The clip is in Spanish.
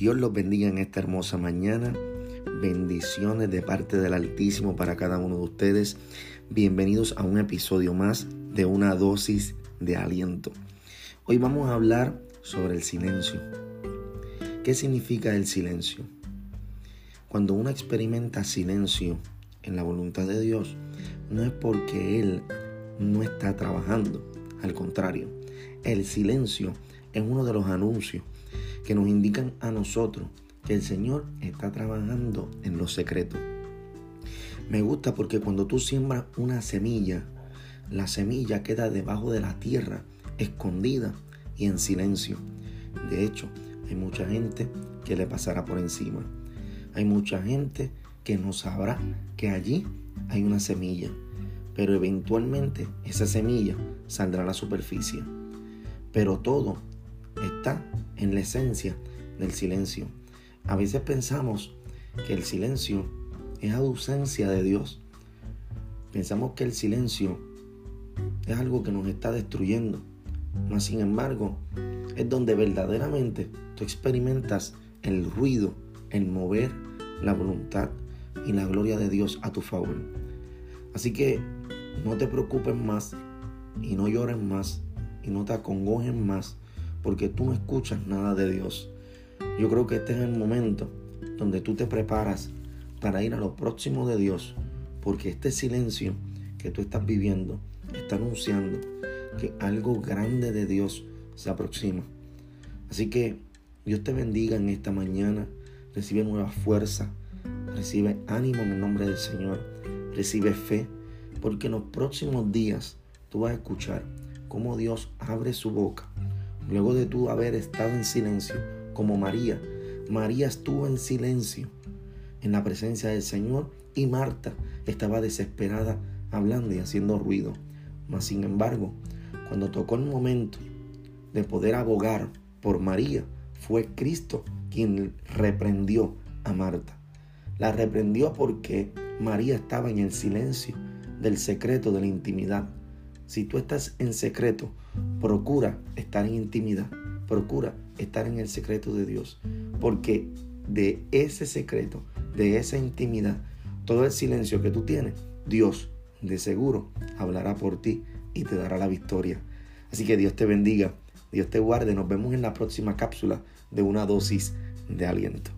Dios los bendiga en esta hermosa mañana. Bendiciones de parte del Altísimo para cada uno de ustedes. Bienvenidos a un episodio más de una dosis de aliento. Hoy vamos a hablar sobre el silencio. ¿Qué significa el silencio? Cuando uno experimenta silencio en la voluntad de Dios, no es porque Él no está trabajando. Al contrario, el silencio es uno de los anuncios que nos indican a nosotros que el Señor está trabajando en los secretos. Me gusta porque cuando tú siembras una semilla, la semilla queda debajo de la tierra, escondida y en silencio. De hecho, hay mucha gente que le pasará por encima. Hay mucha gente que no sabrá que allí hay una semilla, pero eventualmente esa semilla saldrá a la superficie. Pero todo está en la esencia del silencio. A veces pensamos que el silencio es ausencia de Dios. Pensamos que el silencio es algo que nos está destruyendo. Mas sin embargo, es donde verdaderamente tú experimentas el ruido, el mover la voluntad y la gloria de Dios a tu favor. Así que no te preocupes más y no llores más y no te acongojen más porque tú no escuchas nada de Dios. Yo creo que este es el momento donde tú te preparas para ir a lo próximo de Dios, porque este silencio que tú estás viviendo está anunciando que algo grande de Dios se aproxima. Así que Dios te bendiga en esta mañana, recibe nueva fuerza, recibe ánimo en el nombre del Señor, recibe fe, porque en los próximos días tú vas a escuchar cómo Dios abre su boca Luego de tú haber estado en silencio, como María, María estuvo en silencio en la presencia del Señor y Marta estaba desesperada hablando y haciendo ruido. Mas sin embargo, cuando tocó el momento de poder abogar por María, fue Cristo quien reprendió a Marta. La reprendió porque María estaba en el silencio del secreto de la intimidad. Si tú estás en secreto, procura estar en intimidad, procura estar en el secreto de Dios, porque de ese secreto, de esa intimidad, todo el silencio que tú tienes, Dios de seguro hablará por ti y te dará la victoria. Así que Dios te bendiga, Dios te guarde, nos vemos en la próxima cápsula de una dosis de aliento.